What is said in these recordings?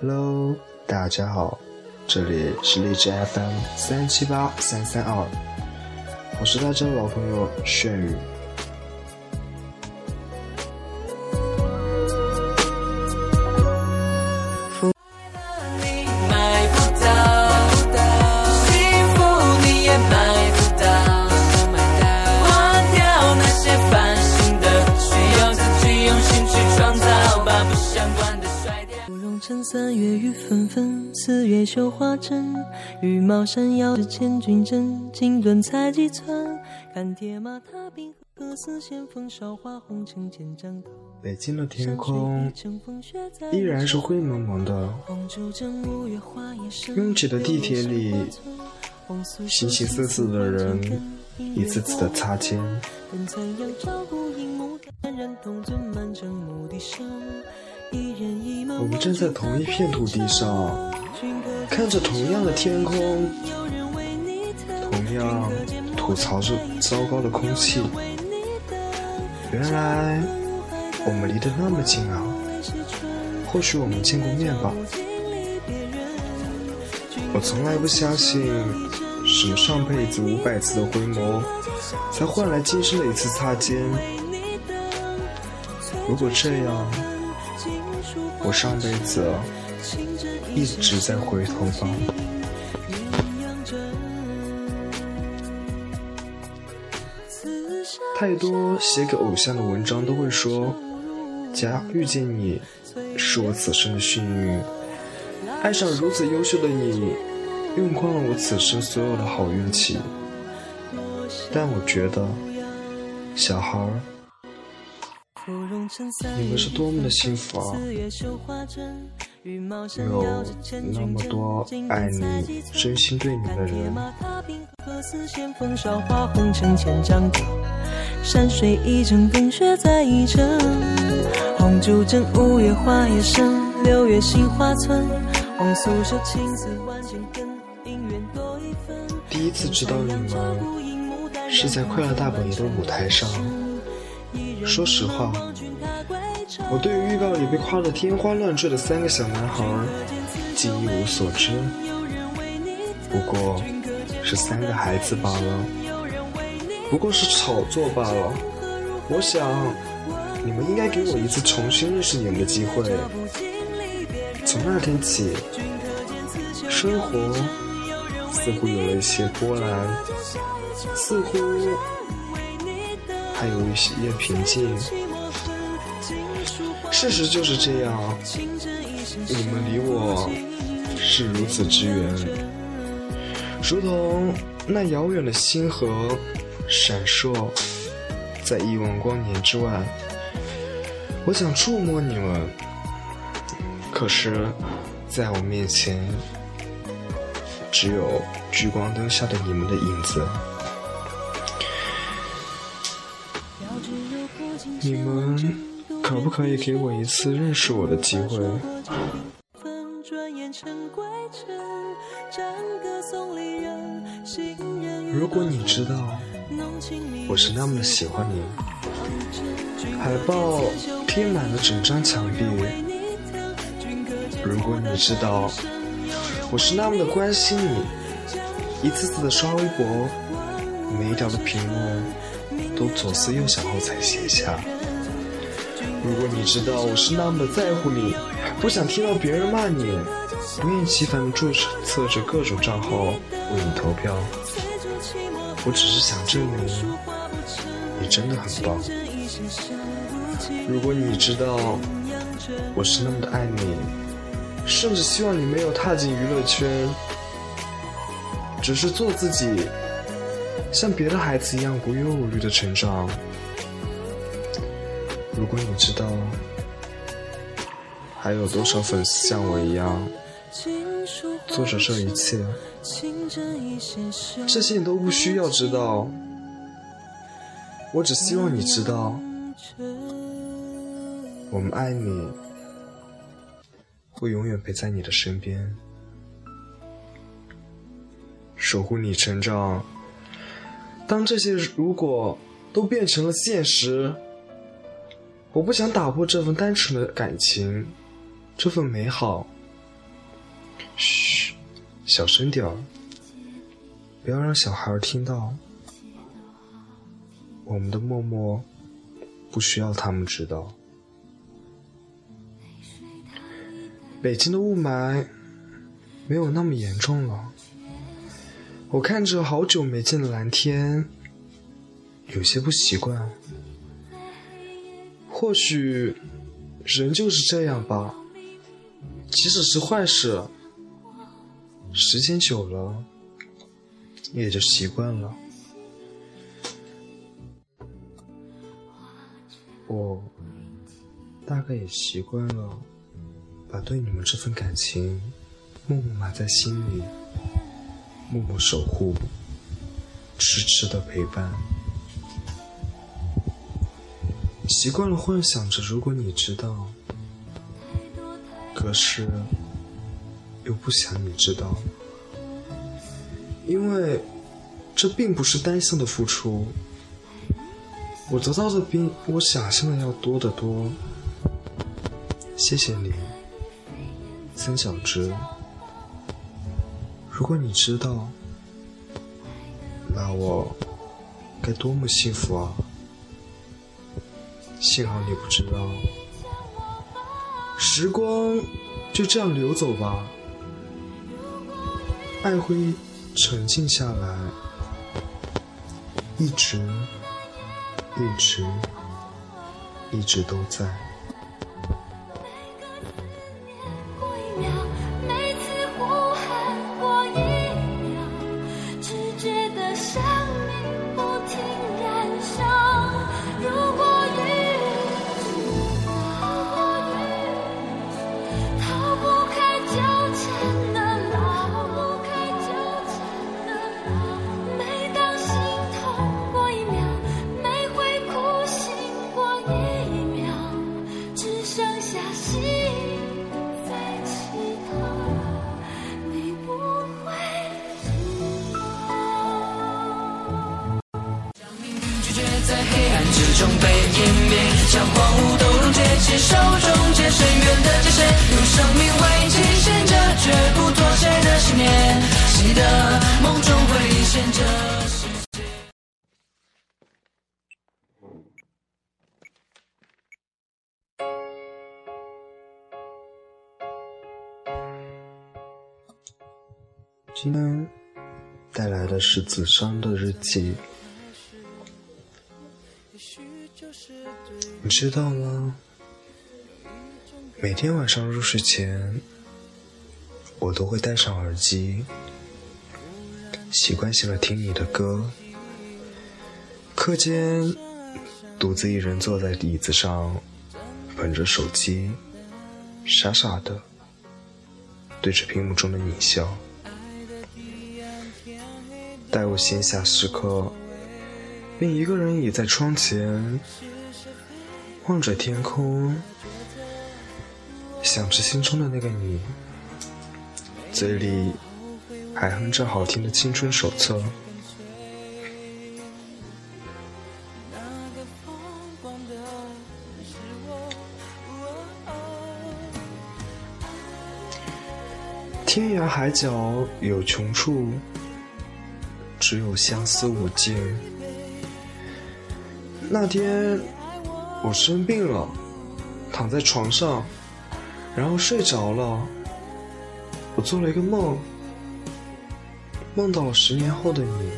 Hello，大家好，这里是荔枝 FM 三七八三三二，我是大家的老朋友炫宇。三月雨纷纷，四月绣花针。羽毛扇遥指千军阵，锦缎裁几寸。看铁马踏冰河，各似先锋韶华红尘千丈头。北京的天空依然是灰蒙蒙的，拥挤的地铁里，形形色色的人一次次的擦肩。我们站在同一片土地上，看着同样的天空，同样吐槽着糟糕的空气。原来我们离得那么近啊！或许我们见过面吧。我从来不相信什么上辈子五百次的回眸，才换来今生的一次擦肩。如果这样。我上辈子一直在回头吧。太多写给偶像的文章都会说，假遇见你是我此生的幸运，爱上如此优秀的你，用光了我此生所有的好运气。但我觉得，小孩。你们是多么的幸福啊！有那么多爱你、真心对你的人。山水一程，冰雪再一程。红烛枕，五月花叶深，六月杏花村。红素手，青丝万千根，姻缘多一分。第一次知道你们是在快乐大本营的舞台上。说实话。我对于预告里被夸得天花乱坠的三个小男孩，竟一无所知。不过，是三个孩子罢了，不过是炒作罢了。我想，你们应该给我一次重新认识你们的机会。从那天起，生活似乎有了一些波澜，似乎还有一些平静。事实就是这样，你们离我是如此之远，如同那遥远的星河闪烁在亿万光年之外。我想触摸你们，可是在我面前只有聚光灯下的你们的影子。不可以给我一次认识我的机会？如果你知道我是那么的喜欢你，海报贴满了整张墙壁。如果你知道我是那么的关心你，一次次的刷微博，每一条的评论都左思右想后才写下。如果你知道我是那么的在乎你，不想听到别人骂你，不厌其烦的注册着各种账号为你投票，我只是想证明你真的很棒。如果你知道我是那么的爱你，甚至希望你没有踏进娱乐圈，只是做自己，像别的孩子一样无忧无虑的成长。如果你知道还有多少粉丝像我一样做着这一切，这些你都不需要知道。我只希望你知道，我们爱你，会永远陪在你的身边，守护你成长。当这些如果都变成了现实。我不想打破这份单纯的感情，这份美好，嘘，小声点儿，不要让小孩听到。我们的默默不需要他们知道。北京的雾霾没有那么严重了。我看着好久没见的蓝天，有些不习惯。或许人就是这样吧，即使是坏事，时间久了也就习惯了。我大概也习惯了，把对你们这份感情默默埋在心里，默默守护，痴痴的陪伴。习惯了幻想着，如果你知道，可是又不想你知道，因为这并不是单向的付出。我得到的比我想象的要多得多。谢谢你，三小只。如果你知道，那我该多么幸福啊！幸好你不知道，时光就这样流走吧，爱会沉静下来，一直。一直，一直都在。今天带来的是子商的日记。你知道吗？每天晚上入睡前，我都会戴上耳机，习惯性的听你的歌。课间，独自一人坐在椅子上，捧着手机，傻傻的对着屏幕中的你笑。待我闲暇时刻，便一个人倚在窗前。望着天空，想着心中的那个你，嘴里还哼着好听的《青春手册》。天涯海角有穷处，只有相思无尽。那天。我生病了，躺在床上，然后睡着了。我做了一个梦，梦到了十年后的你。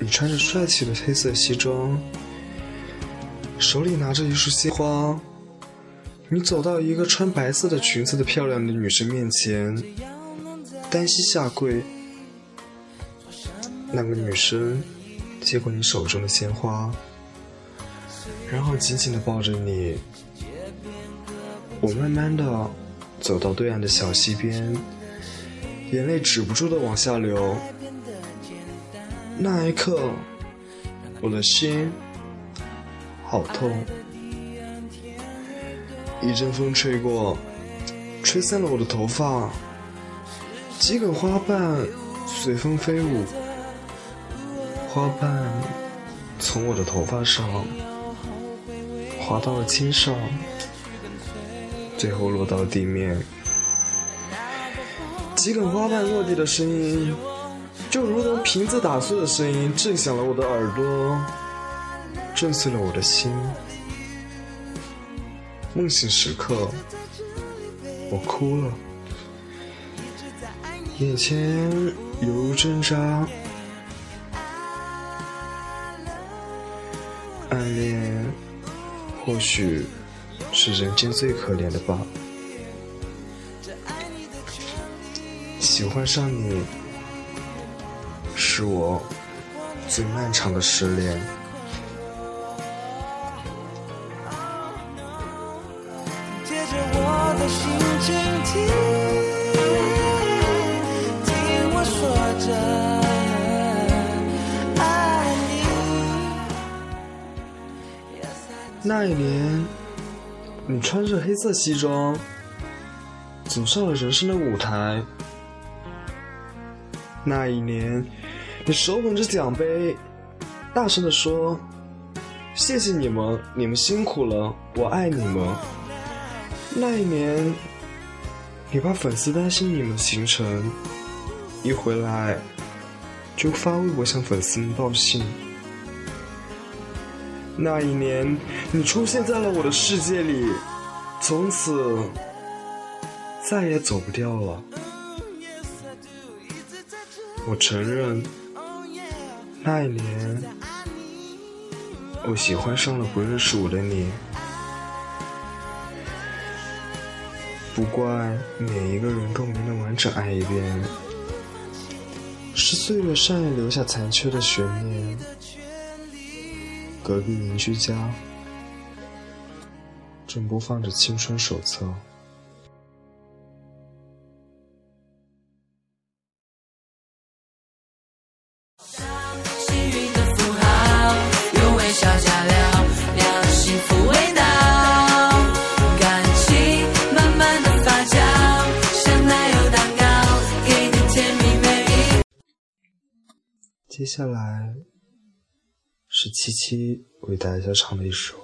你穿着帅气的黑色西装，手里拿着一束鲜花。你走到一个穿白色的裙子的漂亮的女生面前，单膝下跪。那个女生接过你手中的鲜花。然后紧紧地抱着你，我慢慢地走到对岸的小溪边，眼泪止不住地往下流。那一刻，我的心好痛。一阵风吹过，吹散了我的头发，几根花瓣随风飞舞，花瓣从我的头发上。滑到了肩上，最后落到地面，几根花瓣落地的声音，就如同瓶子打碎的声音，震响了我的耳朵，震碎了我的心。梦醒时刻，我哭了，眼前犹如针扎。暗恋，或许是人间最可怜的吧。喜欢上你，是我最漫长的失恋。贴着我的心倾听那一年，你穿着黑色西装，走上了人生的舞台。那一年，你手捧着奖杯，大声地说：“谢谢你们，你们辛苦了，我爱你们。”那一年，你怕粉丝担心你们行程，一回来就发微博向粉丝们报信。那一年，你出现在了我的世界里，从此再也走不掉了。我承认，那一年我喜欢上了不认识我的你。不怪每一个人都没能完整爱一遍，是岁月善意留下残缺的悬念。隔壁邻居家正播放着《青春手册》。接下来。是七七为大家唱的一首《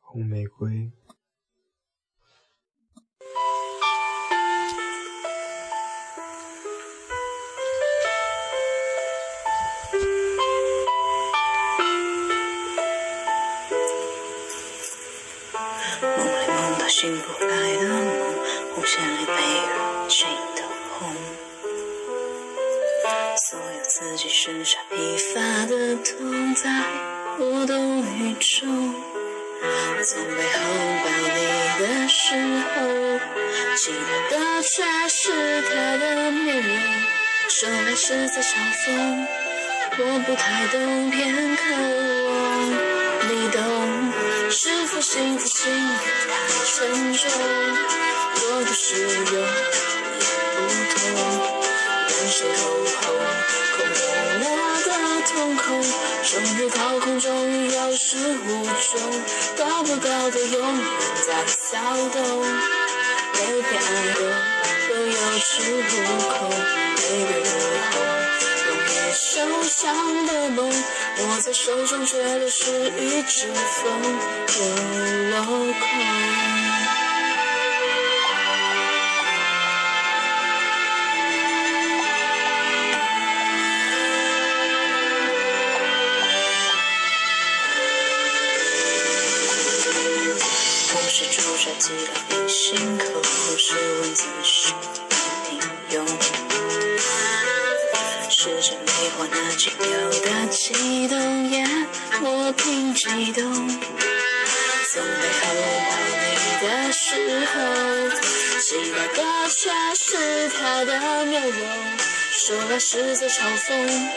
红玫瑰》。梦里梦到醒不来的梦，红线里被人心的红。所有自己身上疲乏的痛，在无动于衷。从背后抱你的时候，期待的却是他的面容。说来是在嘲讽，我不太懂，偏渴望你懂。是否幸福心太沉重，我不适于有始无终，得不到的永远在骚动，被偏爱的都有恃无恐，玫瑰的红，容易受伤的梦，握在手中却流失于指缝，又落空。待的却是他的面容，说来是在嘲讽，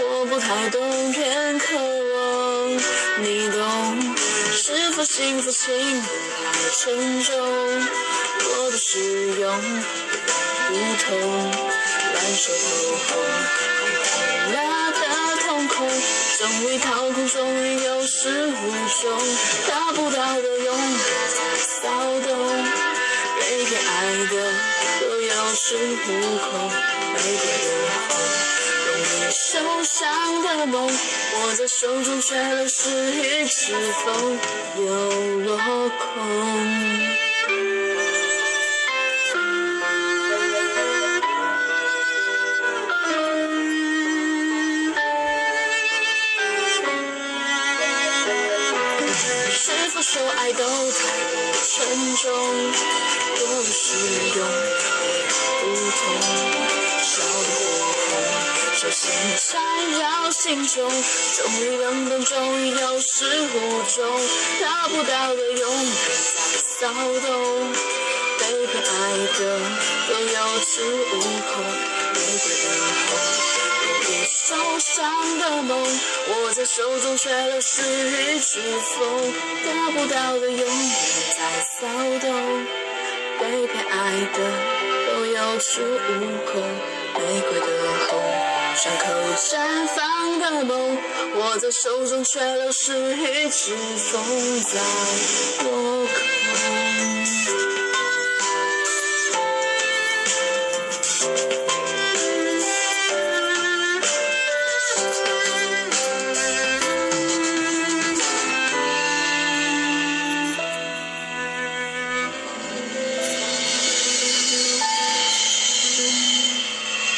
我不太懂，偏渴望你懂。是否幸福轻太沉重？我的使用不同，烂熟透红，痛了的瞳孔，终于掏空，终于有始无终，得不到的永远在骚动，被偏爱的都有恃无恐玫瑰的红容易受伤的梦握在手中却流失于指缝又落空。是否说爱都太过沉重？多是永不痛，烧的火红，手心缠绕心中，终于冷冻，终于有始无终，得不到的永远在骚动，被偏爱的都有恃无恐，玫瑰的红。受伤的梦，握在手中却流失于指缝，得不到的永远在骚动，被偏爱的都有恃无恐，玫瑰的红，伤口绽放的梦，握在手中却流失于指缝，在落空。